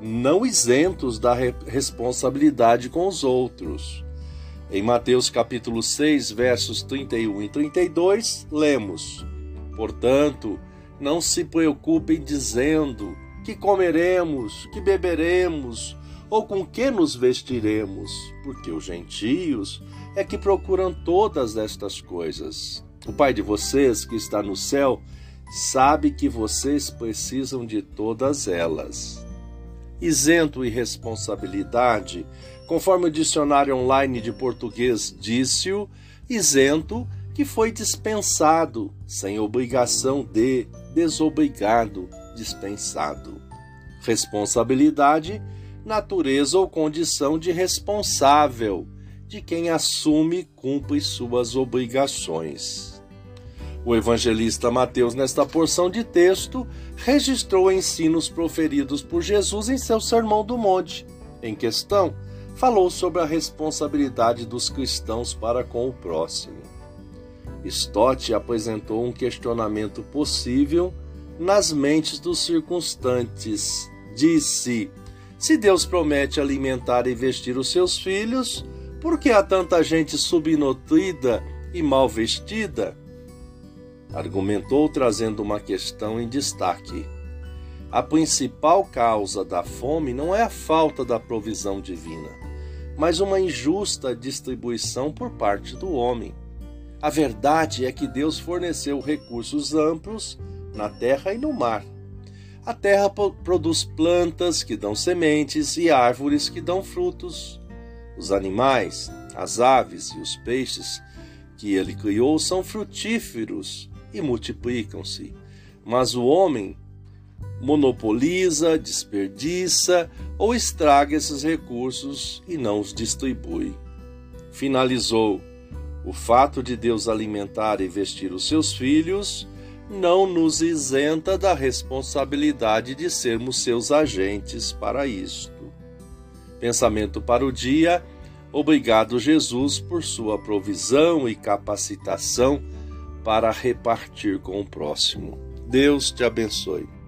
não isentos da responsabilidade com os outros. Em Mateus capítulo 6, versos 31 e 32, lemos: Portanto, não se preocupem dizendo que comeremos, que beberemos, ou com que nos vestiremos, porque os gentios é que procuram todas estas coisas. O Pai de vocês, que está no céu, sabe que vocês precisam de todas elas. Isento e responsabilidade, conforme o dicionário online de português disse-o, isento que foi dispensado, sem obrigação de, desobrigado, dispensado. Responsabilidade, natureza ou condição de responsável, de quem assume e cumpre suas obrigações. O evangelista Mateus, nesta porção de texto, registrou ensinos proferidos por Jesus em seu Sermão do Monte. Em questão, falou sobre a responsabilidade dos cristãos para com o próximo. Stott apresentou um questionamento possível nas mentes dos circunstantes. Disse: Se Deus promete alimentar e vestir os seus filhos, por que há tanta gente subnutrida e mal vestida? Argumentou trazendo uma questão em destaque. A principal causa da fome não é a falta da provisão divina, mas uma injusta distribuição por parte do homem. A verdade é que Deus forneceu recursos amplos na terra e no mar. A terra produz plantas que dão sementes e árvores que dão frutos. Os animais, as aves e os peixes que ele criou são frutíferos e multiplicam-se. Mas o homem monopoliza, desperdiça ou estraga esses recursos e não os distribui. Finalizou: o fato de Deus alimentar e vestir os seus filhos não nos isenta da responsabilidade de sermos seus agentes para isto. Pensamento para o dia. Obrigado, Jesus, por sua provisão e capacitação para repartir com o próximo. Deus te abençoe.